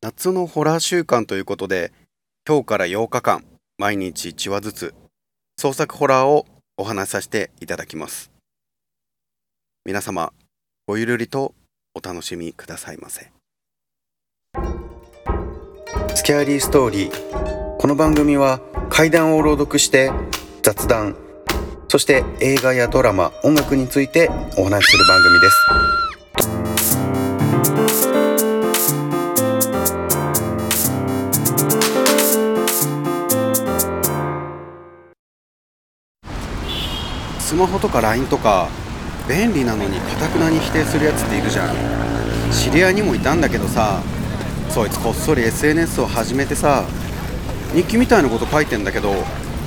夏のホラー週間ということで、今日から8日間、毎日1話ずつ、創作ホラーをお話しさせていただきます。皆様、ごゆるりとお楽しみくださいませ。スキャーリーストーリー。この番組は怪談を朗読して雑談、そして映画やドラマ、音楽についてお話しする番組です。マホとか LINE とか便利なのにかたくなに否定するやつっているじゃん。知り合いにもいたんだけどさそいつこっそり SNS を始めてさ日記みたいなこと書いてんだけど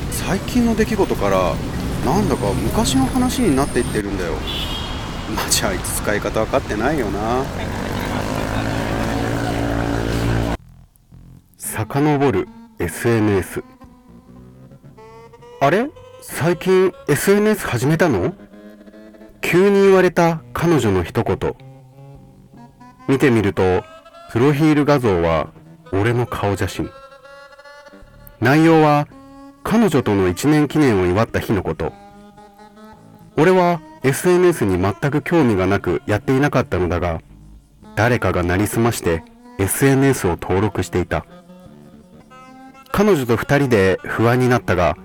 最近の出来事からなんだか昔の話になっていってるんだよ。マジあいつ使い方分かってないよな。遡る SNS あれ？最近 SNS 始めたの？急に言われた彼女の一言。見てみるとプロフィール画像は俺の顔写真。内容は彼女との1年記念を祝った日のこと。俺は SNS に全く興味がなくやっていなかったのだが誰かがなりすまして SNS を登録していた。彼女と2人で不安になったが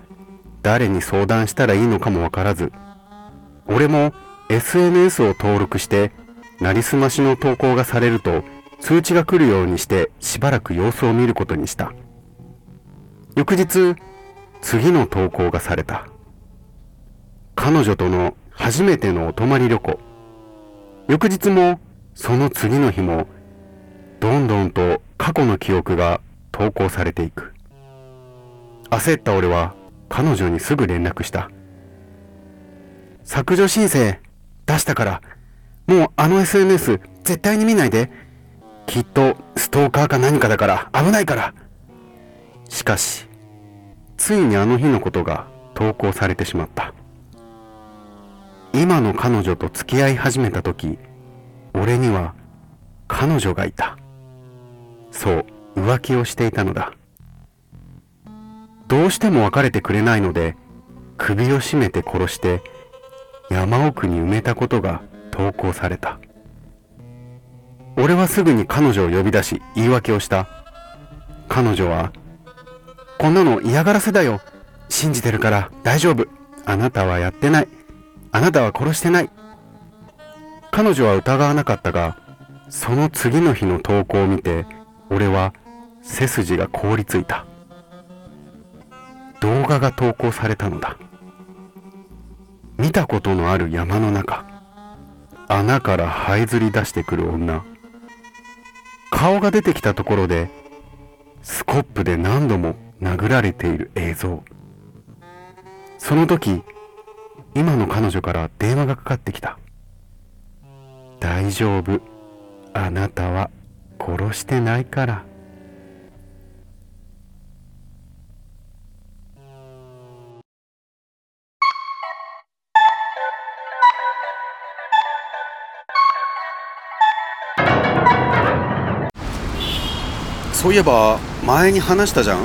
誰に相談したらいいのかもわからず俺も SNS を登録してなりすましの投稿がされると通知が来るようにしてしばらく様子を見ることにした。翌日次の投稿がされた。彼女との初めてのお泊まり旅行。翌日もその次の日もどんどんと過去の記憶が投稿されていく。焦った俺は彼女にすぐ連絡した。削除申請出したからもうあの SNS 絶対に見ないで。きっとストーカーか何かだから危ないから。しかしついにあの日のことが投稿されてしまった。今の彼女と付き合い始めた時俺には彼女がいた。そう浮気をしていたのだ。どうしても別れてくれないので首を絞めて殺して山奥に埋めたことが投稿された。俺はすぐに彼女を呼び出し言い訳をした。彼女は「こんなの嫌がらせだよ。信じてるから大丈夫。あなたはやってない。あなたは殺してない」彼女は疑わなかったがその次の日の投稿を見て俺は背筋が凍りついた。動画が投稿されたのだ。見たことのある山の中穴から這いずり出してくる女。顔が出てきたところでスコップで何度も殴られている映像。その時今の彼女から電話がかかってきた。大丈夫。あなたは殺してないから。そういえば前に話したじゃん？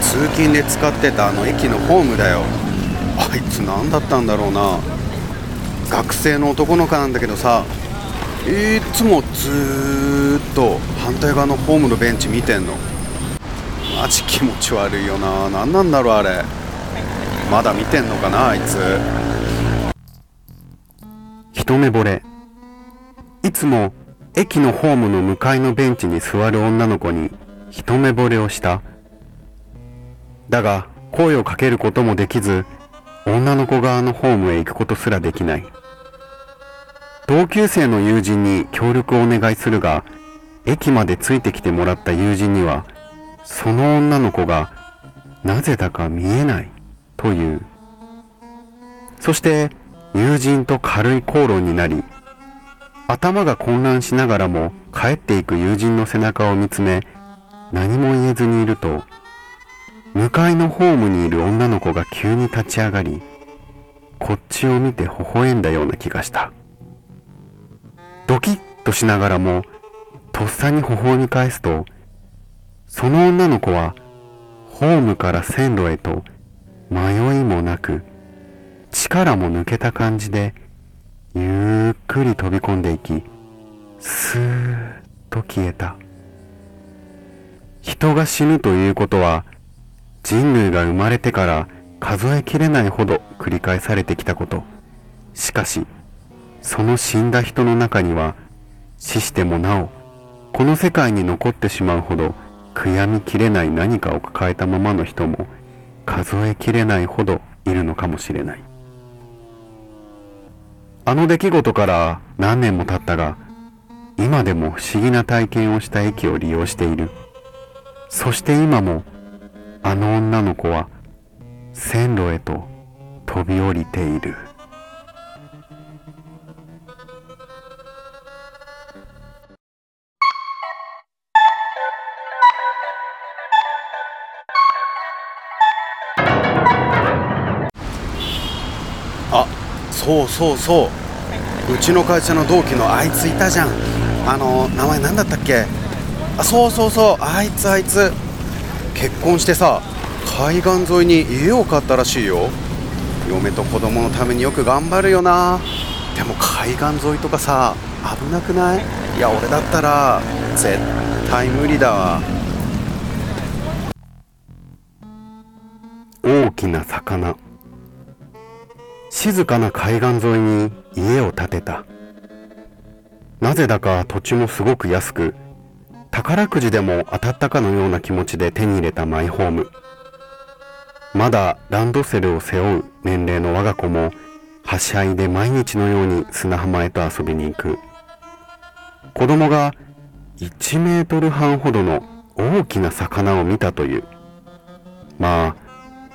通勤で使ってたあの駅のホームだよ。あいつ何だったんだろうな。学生の男の子なんだけどさいつもずっと反対側のホームのベンチ見てんの。マジ気持ち悪いよな。何なんだろうあれ。まだ見てんのかなあいつ。一目惚れ。いつも駅のホームの向かいのベンチに座る女の子に一目惚れをした。だが声をかけることもできず女の子側のホームへ行くことすらできない。同級生の友人に協力をお願いするが駅までついてきてもらった友人にはその女の子がなぜだか見えないという。そして友人と軽い口論になり頭が混乱しながらも帰っていく友人の背中を見つめ何も言えずにいると向かいのホームにいる女の子が急に立ち上がりこっちを見て微笑んだような気がした。ドキッとしながらもとっさに微笑み返すとその女の子はホームから線路へと迷いもなく力も抜けた感じでゆっくり飛び込んでいきスーッと消えた。人が死ぬということは人類が生まれてから数えきれないほど繰り返されてきたこと。しかしその死んだ人の中には死してもなおこの世界に残ってしまうほど悔やみきれない何かを抱えたままの人も数えきれないほどいるのかもしれない。あの出来事から何年も経ったが今でも不思議な体験をした駅を利用している。そして今もあの女の子は線路へと飛び降りている。そうそうそう。うちの会社の同期のあいついたじゃん。あの名前何だったっけ？あそうそうそう。あいつあいつ。結婚してさ海岸沿いに家を買ったらしいよ。嫁と子供のためによく頑張るよな。でも海岸沿いとかさ危なくない？いや俺だったら絶対無理だわ。大きな魚。静かな海岸沿いに家を建てた。なぜだか土地もすごく安く宝くじでも当たったかのような気持ちで手に入れたマイホーム。まだランドセルを背負う年齢の我が子もはしゃいで毎日のように砂浜へと遊びに行く。子供が1メートル半ほどの大きな魚を見たという。まあ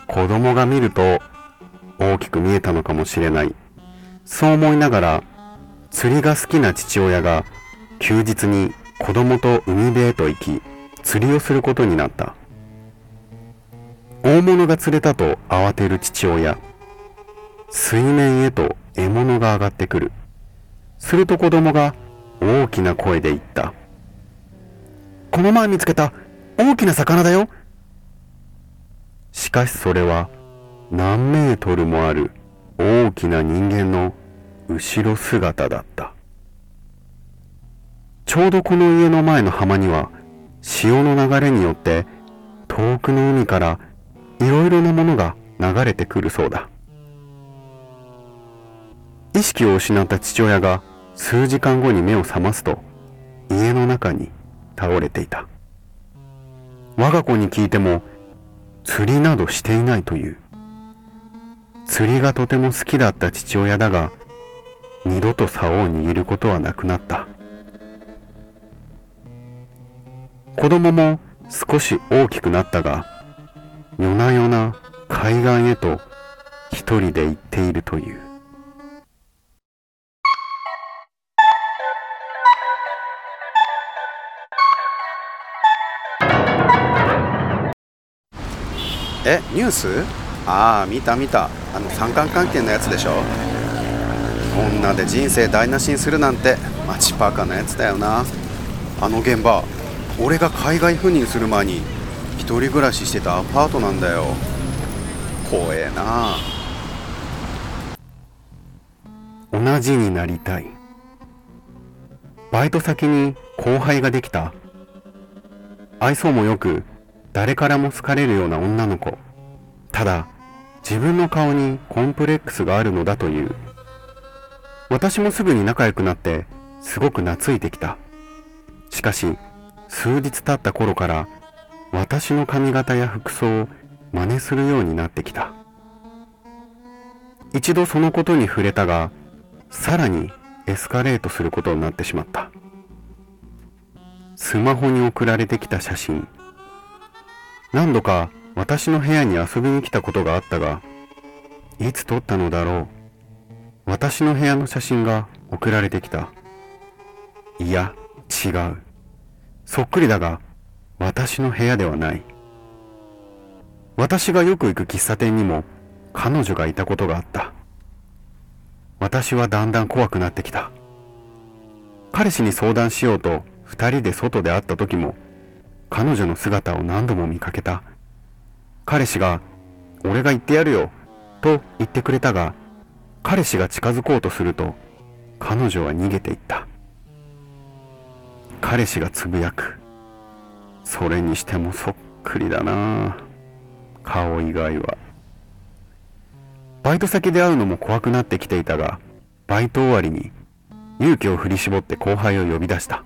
子供が見ると大きく見えたのかもしれない。そう思いながら釣りが好きな父親が休日に子供と海辺へと行き釣りをすることになった。大物が釣れたと慌てる父親。水面へと獲物が上がってくる。すると子供が大きな声で言った。この前見つけた大きな魚だよ。しかしそれは何メートルもある大きな人間の後ろ姿だった。ちょうどこの家の前の浜には潮の流れによって遠くの海からいろいろなものが流れてくるそうだ。意識を失った父親が数時間後に目を覚ますと家の中に倒れていた。我が子に聞いても釣りなどしていないという。釣りがとても好きだった父親だが二度と竿を握ることはなくなった。子供も少し大きくなったが夜な夜な海岸へと一人で行っているという。えニュース？ああ見た見た。あの三角関係のやつでしょ？女で人生台無しにするなんてマチパーカーなやつだよな。あの現場俺が海外赴任する前に一人暮らししてたアパートなんだよ。怖えな。同じになりたい。バイト先に後輩ができた。愛想もよく誰からも好かれるような女の子。ただ自分の顔にコンプレックスがあるのだという。私もすぐに仲良くなってすごく懐いてきた。しかし数日経った頃から私の髪型や服装を真似するようになってきた。一度そのことに触れたがさらにエスカレートすることになってしまった。スマホに送られてきた写真。何度か私の部屋に遊びに来たことがあったがいつ撮ったのだろう。私の部屋の写真が送られてきた。いや違う。そっくりだが私の部屋ではない。私がよく行く喫茶店にも彼女がいたことがあった。私はだんだん怖くなってきた。彼氏に相談しようと二人で外で会った時も彼女の姿を何度も見かけた。彼氏が、俺が言ってやるよ、と言ってくれたが、彼氏が近づこうとすると、彼女は逃げていった。彼氏がつぶやく。それにしてもそっくりだな顔以外は。バイト先で会うのも怖くなってきていたが、バイト終わりに勇気を振り絞って後輩を呼び出した。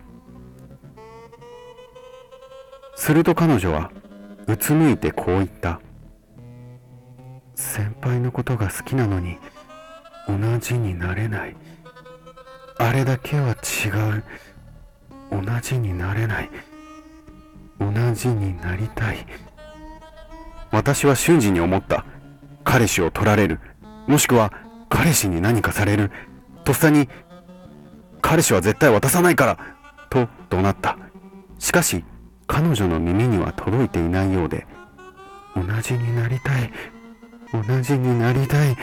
すると彼女はうつむいてこう言った。先輩のことが好きなのに同じになれない。あれだけは違う。同じになれない。同じになりたい。私は瞬時に思った。彼氏を取られる。もしくは彼氏に何かされる。とっさに、彼氏は絶対渡さないからと怒鳴った。しかし、彼女の耳には届いていないようで、同じになりたい。同じになりたい。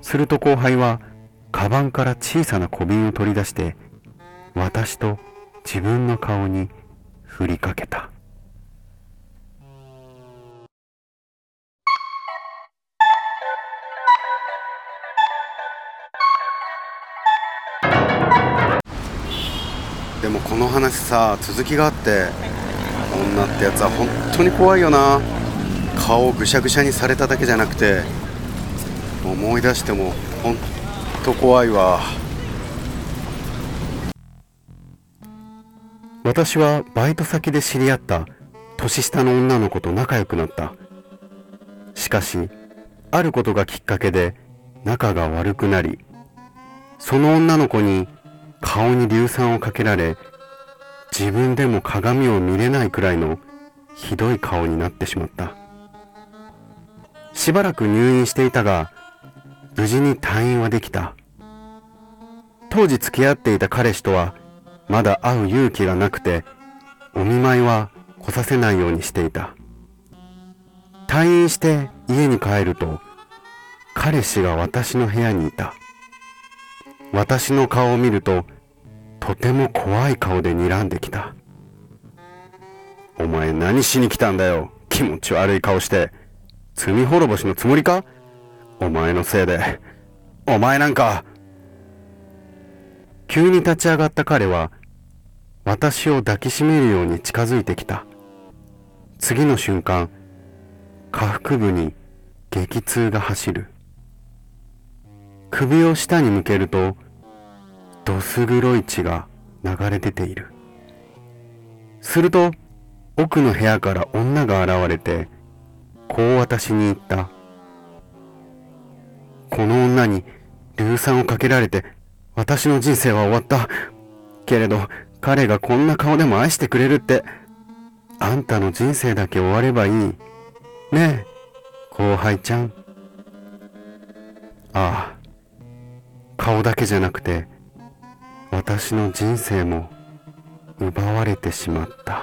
すると後輩は、カバンから小さな小瓶を取り出して、私と自分の顔に振りかけた。この話さ続きがあって女ってやつは本当に怖いよな顔をぐしゃぐしゃにされただけじゃなくて思い出しても本当怖いわ私はバイト先で知り合った年下の女の子と仲良くなった。しかし、あることがきっかけで仲が悪くなり、その女の子に顔に硫酸をかけられ、自分でも鏡を見れないくらいのひどい顔になってしまった。しばらく入院していたが、無事に退院はできた。当時付き合っていた彼氏とはまだ会う勇気がなくて、お見舞いは来させないようにしていた。退院して家に帰ると、彼氏が私の部屋にいた。私の顔を見ると、とても怖い顔で睨んできた。お前何しに来たんだよ。気持ち悪い顔して。罪滅ぼしのつもりか？お前のせいで。お前なんか。急に立ち上がった彼は、私を抱きしめるように近づいてきた。次の瞬間、下腹部に激痛が走る。首を下に向けると、どす黒い血が流れ出ている。すると、奥の部屋から女が現れて、こう私に言った。この女に硫酸をかけられて、私の人生は終わった。けれど、彼がこんな顔でも愛してくれるって、あんたの人生だけ終わればいい。ねえ、後輩ちゃん。ああ、顔だけじゃなくて、私の人生も奪われてしまった。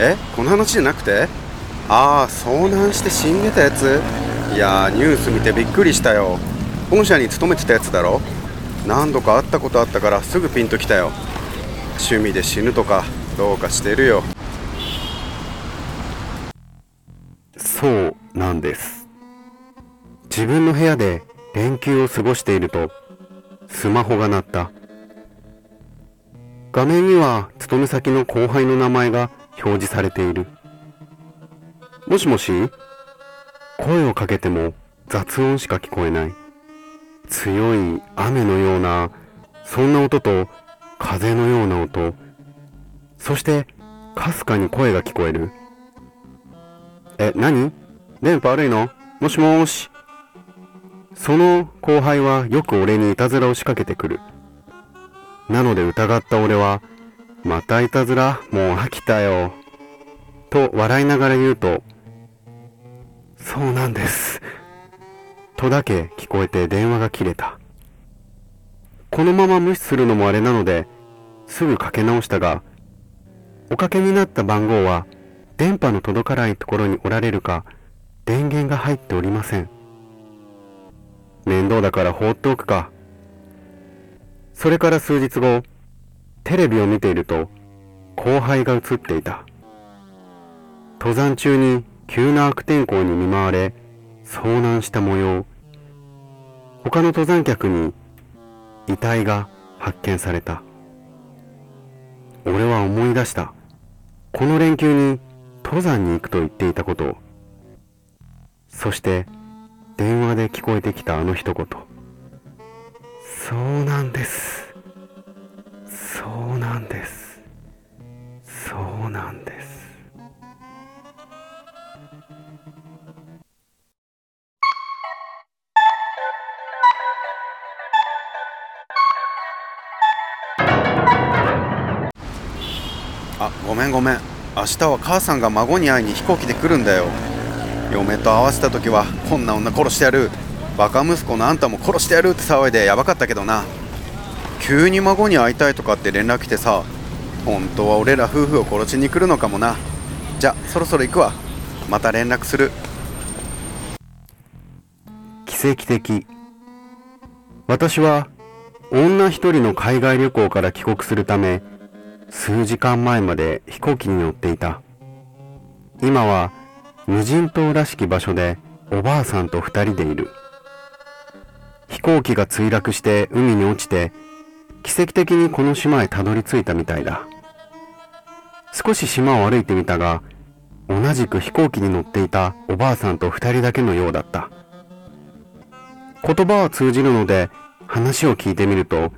え？この話じゃなくて？ああ遭難して死んでたやつ？いやニュース見てびっくりしたよ。本社に勤めてたやつだろ？何度か会ったことあったからすぐピンときたよ。趣味で死ぬとか。どうかしてるよそうなんです。自分の部屋で連休を過ごしていると、スマホが鳴った。画面には勤め先の後輩の名前が表示されている。もしもし声をかけても雑音しか聞こえない。強い雨のような、そんな音と風のような音。そして、かすかに声が聞こえる。え、何？電波悪いの？もしもーし。その後輩はよく俺にいたずらを仕掛けてくる。なので疑った俺は、またいたずら？もう飽きたよ。と笑いながら言うと、そうなんです。とだけ聞こえて電話が切れた。このまま無視するのもあれなので、すぐかけ直したが、おかけになった番号は電波の届かないところにおられるか電源が入っておりません。面倒だから放っておくか。それから数日後テレビを見ていると後輩が映っていた。登山中に急な悪天候に見舞われ遭難した模様。他の登山客に遺体が発見された。俺は思い出した。この連休に登山に行くと言っていたこと。そして電話で聞こえてきたあの一言。そうなんです。そうなんです。そうなんです。あごめんごめん。明日は母さんが孫に会いに飛行機で来るんだよ。嫁と会わせた時はこんな女殺してやる。バカ息子のあんたも殺してやるって騒いでやばかったけどな。急に孫に会いたいとかって連絡来てさ本当は俺ら夫婦を殺しに来るのかもな。じゃそろそろ行くわ。また連絡する。奇跡的。私は女一人の海外旅行から帰国するため数時間前まで飛行機に乗っていた。今は無人島らしき場所でおばあさんと二人でいる。飛行機が墜落して海に落ちて奇跡的にこの島へたどり着いたみたいだ。少し島を歩いてみたが同じく飛行機に乗っていたおばあさんと二人だけのようだった。言葉は通じるので話を聞いてみると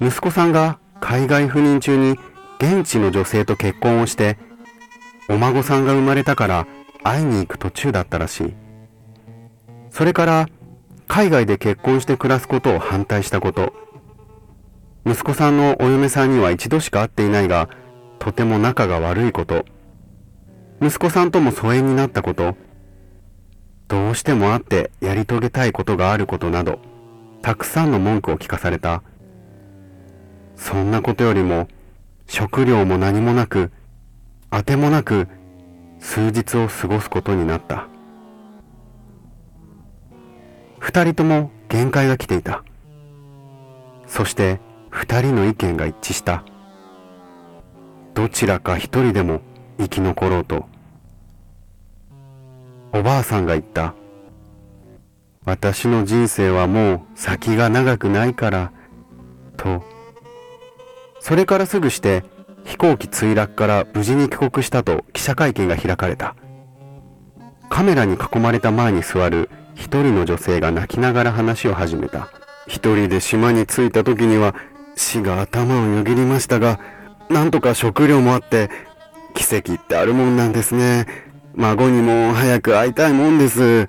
息子さんが海外赴任中に現地の女性と結婚をしてお孫さんが生まれたから会いに行く途中だったらしい。それから海外で結婚して暮らすことを反対したこと。息子さんのお嫁さんには一度しか会っていないがとても仲が悪いこと。息子さんとも疎遠になったこと。どうしても会ってやり遂げたいことがあることなどたくさんの文句を聞かされた。そんなことよりも食料も何もなくあてもなく数日を過ごすことになった。二人とも限界が来ていた。そして二人の意見が一致した。どちらか一人でも生き残ろうと。おばあさんが言った。私の人生はもう先が長くないからとそれからすぐして飛行機墜落から無事に帰国したと記者会見が開かれた。カメラに囲まれた前に座る一人の女性が泣きながら話を始めた。一人で島に着いた時には死が頭をよぎりましたがなんとか食料もあって奇跡ってあるもんなんですね。孫にも早く会いたいもんです。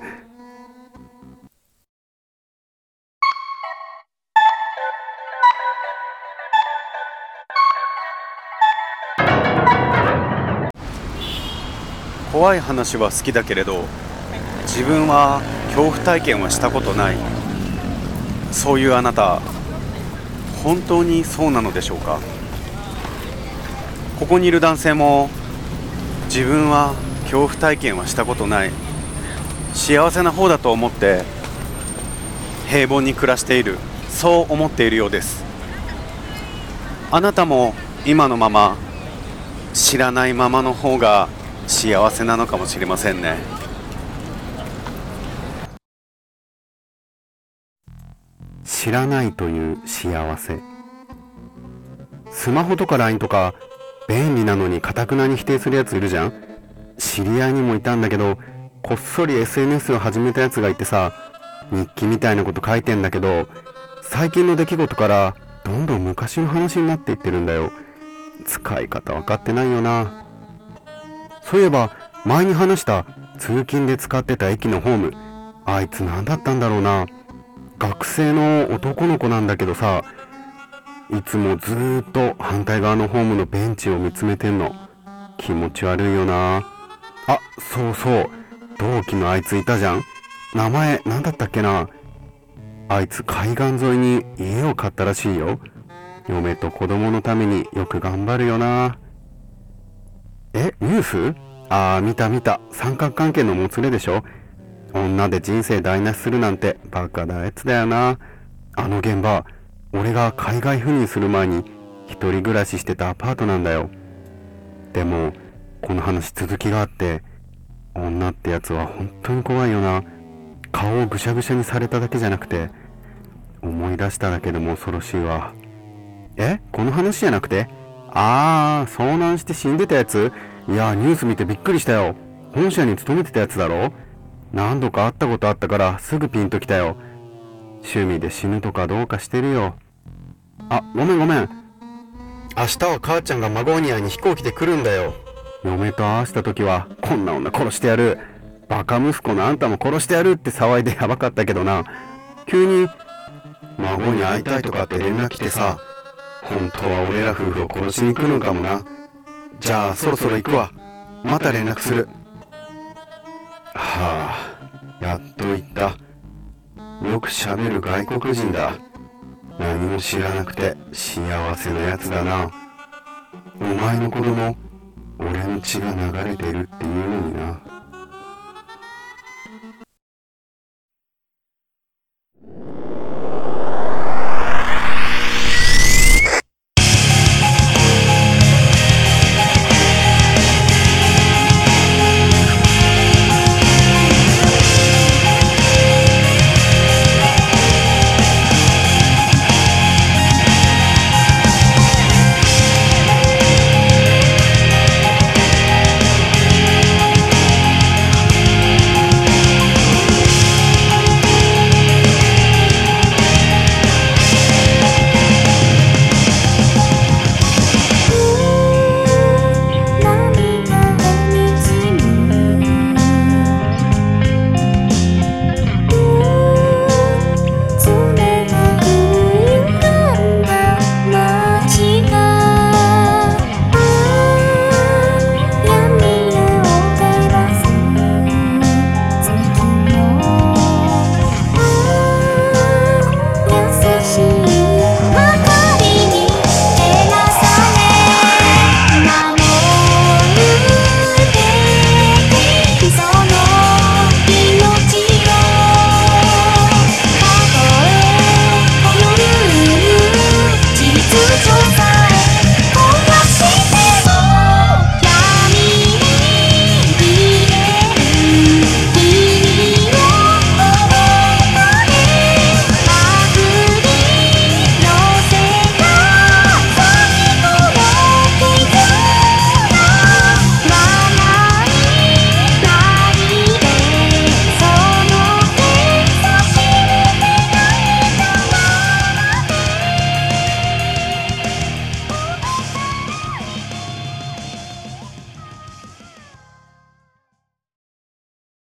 怖い話は好きだけれど自分は恐怖体験はしたことない。そういうあなた本当にそうなのでしょうか？ここにいる男性も自分は恐怖体験はしたことない。幸せな方だと思って平凡に暮らしている。そう思っているようです。あなたも今のまま知らないままの方が幸せなのかもしれませんね。知らないという幸せ。スマホとか LINE とか便利なのにかたくなに否定するやついるじゃん。知り合いにもいたんだけどこっそり SNS を始めたやつがいてさ日記みたいなこと書いてんだけど最近の出来事からどんどん昔の話になっていってるんだよ。使い方分かってないよな。そういえば前に話した通勤で使ってた駅のホームあいつ何だったんだろうな。学生の男の子なんだけどさいつもずーっと反対側のホームのベンチを見つめてんの。気持ち悪いよな。あそうそう。同期のあいついたじゃん。名前何だったっけな。あいつ海岸沿いに家を買ったらしいよ。嫁と子供のためによく頑張るよな。えニュースああ見た見た。三角関係のもつれでしょ？女で人生台無しするなんて。バカなやつだよな。あの現場俺が海外赴任する前に一人暮らししてたアパートなんだよ。でもこの話続きがあって女ってやつは本当に怖いよな。顔をぐしゃぐしゃにされただけじゃなくて思い出しただけでも恐ろしいわ。え？この話じゃなくて？ああ遭難して死んでたやつ？いやニュース見てびっくりしたよ。本社に勤めてたやつだろ？何度か会ったことあったからすぐピンときたよ。趣味で死ぬとかどうかしてるよ。あごめんごめん。明日は母ちゃんが孫に会いに飛行機で来るんだよ。嫁と会わせた時はこんな女殺してやる。バカ息子のあんたも殺してやるって騒いでやばかったけどな。急に孫に会いたいとかって連絡来てさ本当は俺ら夫婦を殺しに来るんかもな。じゃあそろそろ行くわ。また連絡する。はあやっと行った。よく喋る外国人だ。何も知らなくて幸せなやつだな。お前の子供俺の血が流れてるっていう